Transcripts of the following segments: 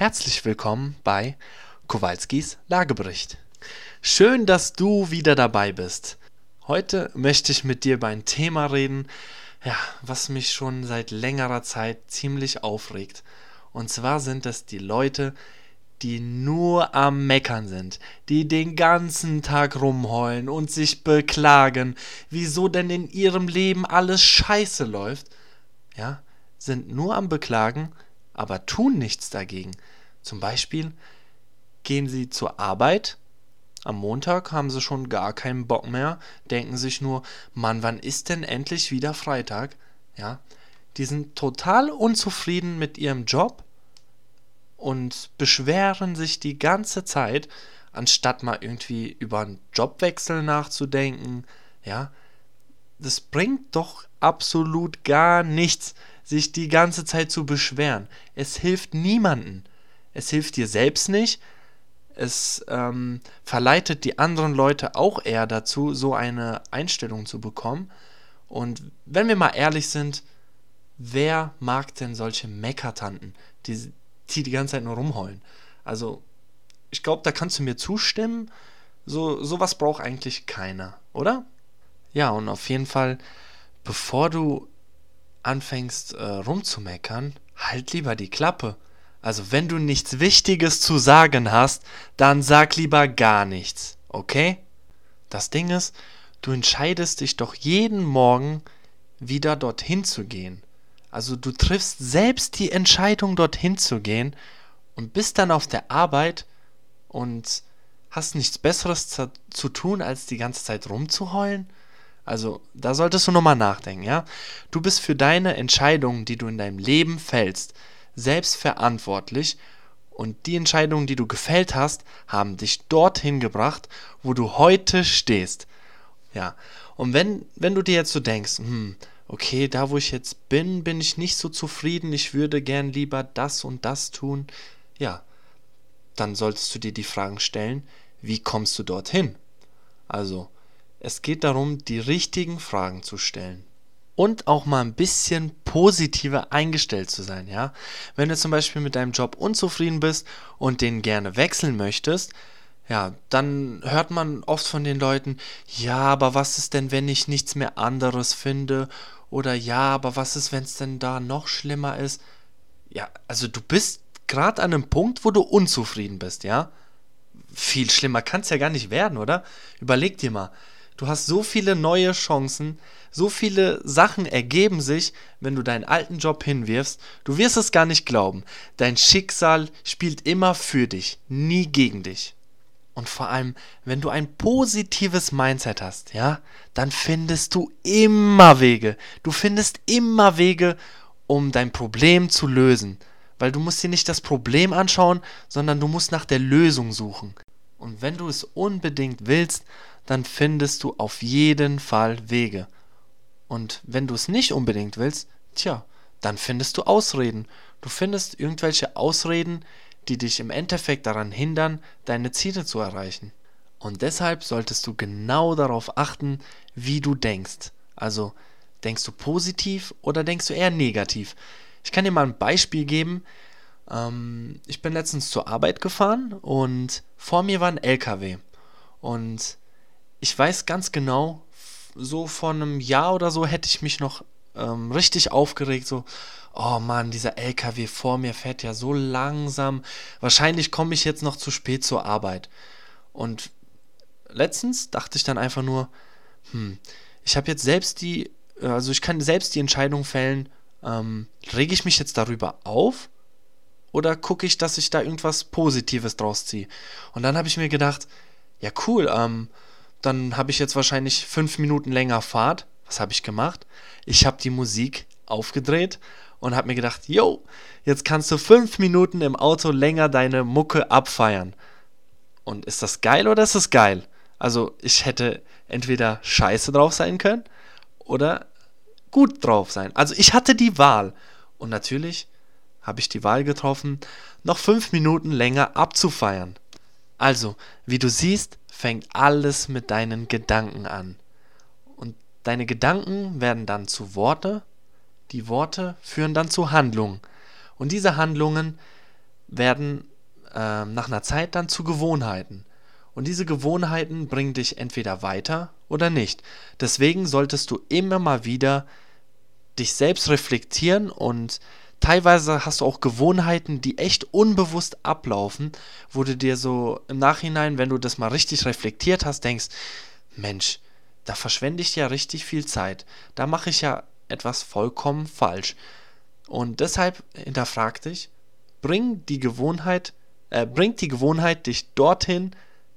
Herzlich willkommen bei Kowalskis Lagebericht. Schön, dass du wieder dabei bist. Heute möchte ich mit dir über ein Thema reden, ja, was mich schon seit längerer Zeit ziemlich aufregt. Und zwar sind es die Leute, die nur am Meckern sind, die den ganzen Tag rumheulen und sich beklagen, wieso denn in ihrem Leben alles scheiße läuft, ja, sind nur am Beklagen, aber tun nichts dagegen. Zum Beispiel gehen sie zur Arbeit, am Montag haben sie schon gar keinen Bock mehr, denken sich nur, Mann, wann ist denn endlich wieder Freitag? Ja, die sind total unzufrieden mit ihrem Job und beschweren sich die ganze Zeit, anstatt mal irgendwie über einen Jobwechsel nachzudenken. Ja, das bringt doch absolut gar nichts, sich die ganze Zeit zu beschweren. Es hilft niemanden. Es hilft dir selbst nicht. Es ähm, verleitet die anderen Leute auch eher dazu, so eine Einstellung zu bekommen. Und wenn wir mal ehrlich sind, wer mag denn solche Meckertanten, die, die die ganze Zeit nur rumheulen? Also, ich glaube, da kannst du mir zustimmen. So, sowas braucht eigentlich keiner, oder? Ja, und auf jeden Fall, bevor du anfängst äh, rumzumeckern, halt lieber die Klappe. Also wenn du nichts Wichtiges zu sagen hast, dann sag lieber gar nichts, okay? Das Ding ist, du entscheidest dich doch jeden Morgen wieder dorthin zu gehen. Also du triffst selbst die Entscheidung dorthin zu gehen und bist dann auf der Arbeit und hast nichts Besseres zu, zu tun, als die ganze Zeit rumzuheulen? Also, da solltest du nochmal nachdenken, ja? Du bist für deine Entscheidungen, die du in deinem Leben fällst, selbst verantwortlich und die Entscheidungen, die du gefällt hast, haben dich dorthin gebracht, wo du heute stehst. Ja, und wenn, wenn du dir jetzt so denkst, hm, okay, da wo ich jetzt bin, bin ich nicht so zufrieden, ich würde gern lieber das und das tun, ja, dann solltest du dir die Fragen stellen, wie kommst du dorthin? Also, es geht darum, die richtigen Fragen zu stellen. Und auch mal ein bisschen positiver eingestellt zu sein, ja. Wenn du zum Beispiel mit deinem Job unzufrieden bist und den gerne wechseln möchtest, ja, dann hört man oft von den Leuten, ja, aber was ist denn, wenn ich nichts mehr anderes finde? Oder ja, aber was ist, wenn es denn da noch schlimmer ist? Ja, also du bist gerade an einem Punkt, wo du unzufrieden bist, ja? Viel schlimmer kann es ja gar nicht werden, oder? Überleg dir mal, Du hast so viele neue Chancen, so viele Sachen ergeben sich, wenn du deinen alten Job hinwirfst. Du wirst es gar nicht glauben. Dein Schicksal spielt immer für dich, nie gegen dich. Und vor allem, wenn du ein positives Mindset hast, ja, dann findest du immer Wege. Du findest immer Wege, um dein Problem zu lösen. Weil du musst dir nicht das Problem anschauen, sondern du musst nach der Lösung suchen. Und wenn du es unbedingt willst, dann findest du auf jeden Fall Wege. Und wenn du es nicht unbedingt willst, tja, dann findest du Ausreden. Du findest irgendwelche Ausreden, die dich im Endeffekt daran hindern, deine Ziele zu erreichen. Und deshalb solltest du genau darauf achten, wie du denkst. Also denkst du positiv oder denkst du eher negativ? Ich kann dir mal ein Beispiel geben. Ähm, ich bin letztens zur Arbeit gefahren und vor mir war ein LKW. Und ich weiß ganz genau, so vor einem Jahr oder so hätte ich mich noch ähm, richtig aufgeregt, so, oh Mann, dieser LKW vor mir fährt ja so langsam, wahrscheinlich komme ich jetzt noch zu spät zur Arbeit. Und letztens dachte ich dann einfach nur, hm, ich habe jetzt selbst die, also ich kann selbst die Entscheidung fällen, ähm, rege ich mich jetzt darüber auf oder gucke ich, dass ich da irgendwas Positives draus ziehe? Und dann habe ich mir gedacht, ja cool, ähm, dann habe ich jetzt wahrscheinlich fünf Minuten länger Fahrt. Was habe ich gemacht? Ich habe die Musik aufgedreht und habe mir gedacht, yo, jetzt kannst du fünf Minuten im Auto länger deine Mucke abfeiern. Und ist das geil oder ist das geil? Also ich hätte entweder scheiße drauf sein können oder gut drauf sein. Also ich hatte die Wahl. Und natürlich habe ich die Wahl getroffen, noch fünf Minuten länger abzufeiern. Also, wie du siehst, fängt alles mit deinen Gedanken an. Und deine Gedanken werden dann zu Worte, die Worte führen dann zu Handlungen. Und diese Handlungen werden äh, nach einer Zeit dann zu Gewohnheiten. Und diese Gewohnheiten bringen dich entweder weiter oder nicht. Deswegen solltest du immer mal wieder dich selbst reflektieren und teilweise hast du auch Gewohnheiten, die echt unbewusst ablaufen, wo du dir so im Nachhinein, wenn du das mal richtig reflektiert hast, denkst, Mensch, da verschwende ich ja richtig viel Zeit. Da mache ich ja etwas vollkommen falsch. Und deshalb hinterfrag dich, bring die Gewohnheit, äh, bringt die Gewohnheit dich dorthin,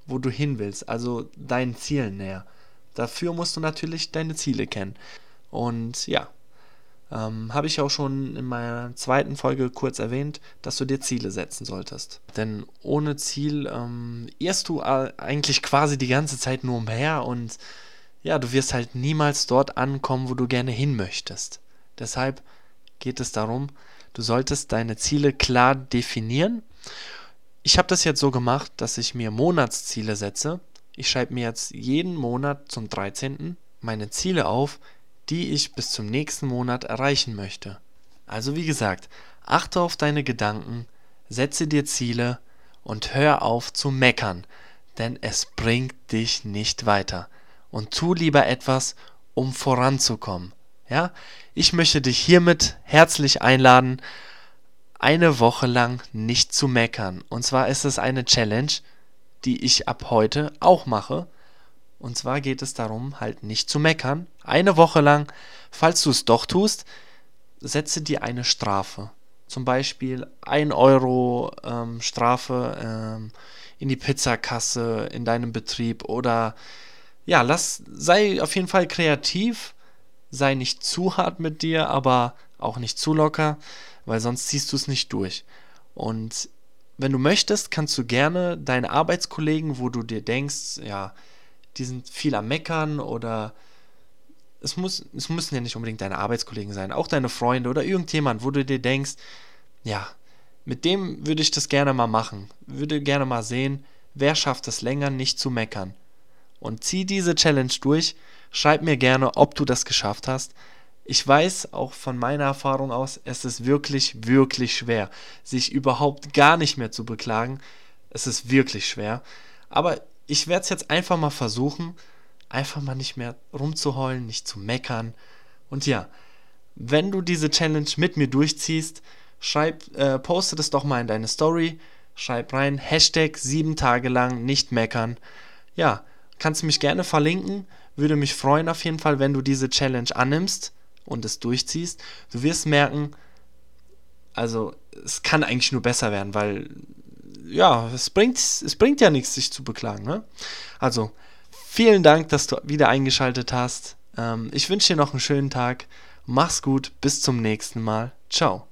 wo du hin willst, also deinen Zielen näher. Dafür musst du natürlich deine Ziele kennen. Und ja, ähm, habe ich auch schon in meiner zweiten Folge kurz erwähnt, dass du dir Ziele setzen solltest. Denn ohne Ziel ähm, irrst du eigentlich quasi die ganze Zeit nur umher und ja, du wirst halt niemals dort ankommen, wo du gerne hin möchtest. Deshalb geht es darum, du solltest deine Ziele klar definieren. Ich habe das jetzt so gemacht, dass ich mir Monatsziele setze. Ich schreibe mir jetzt jeden Monat zum 13. meine Ziele auf, die ich bis zum nächsten Monat erreichen möchte. Also wie gesagt, achte auf deine Gedanken, setze dir Ziele und hör auf zu meckern, denn es bringt dich nicht weiter. Und tu lieber etwas, um voranzukommen. Ja, ich möchte dich hiermit herzlich einladen, eine Woche lang nicht zu meckern. Und zwar ist es eine Challenge, die ich ab heute auch mache. Und zwar geht es darum, halt nicht zu meckern. Eine Woche lang, falls du es doch tust, setze dir eine Strafe. Zum Beispiel 1 Euro ähm, Strafe ähm, in die Pizzakasse in deinem Betrieb oder ja, lass, sei auf jeden Fall kreativ, sei nicht zu hart mit dir, aber auch nicht zu locker, weil sonst ziehst du es nicht durch. Und wenn du möchtest, kannst du gerne deine Arbeitskollegen, wo du dir denkst, ja, die sind viel am Meckern oder es, muss, es müssen ja nicht unbedingt deine Arbeitskollegen sein, auch deine Freunde oder irgendjemand, wo du dir denkst, ja, mit dem würde ich das gerne mal machen, würde gerne mal sehen, wer schafft es länger nicht zu meckern. Und zieh diese Challenge durch, schreib mir gerne, ob du das geschafft hast. Ich weiß auch von meiner Erfahrung aus, es ist wirklich, wirklich schwer, sich überhaupt gar nicht mehr zu beklagen. Es ist wirklich schwer. Aber ich werde es jetzt einfach mal versuchen, einfach mal nicht mehr rumzuheulen, nicht zu meckern. Und ja, wenn du diese Challenge mit mir durchziehst, schreib, äh, poste das doch mal in deine Story, schreib rein, Hashtag sieben Tage lang nicht meckern. Ja, kannst du mich gerne verlinken, würde mich freuen auf jeden Fall, wenn du diese Challenge annimmst und es durchziehst. Du wirst merken, also es kann eigentlich nur besser werden, weil ja, es bringt, es bringt ja nichts, sich zu beklagen. Ne? Also, vielen Dank, dass du wieder eingeschaltet hast. Ähm, ich wünsche dir noch einen schönen Tag. Mach's gut, bis zum nächsten Mal. Ciao.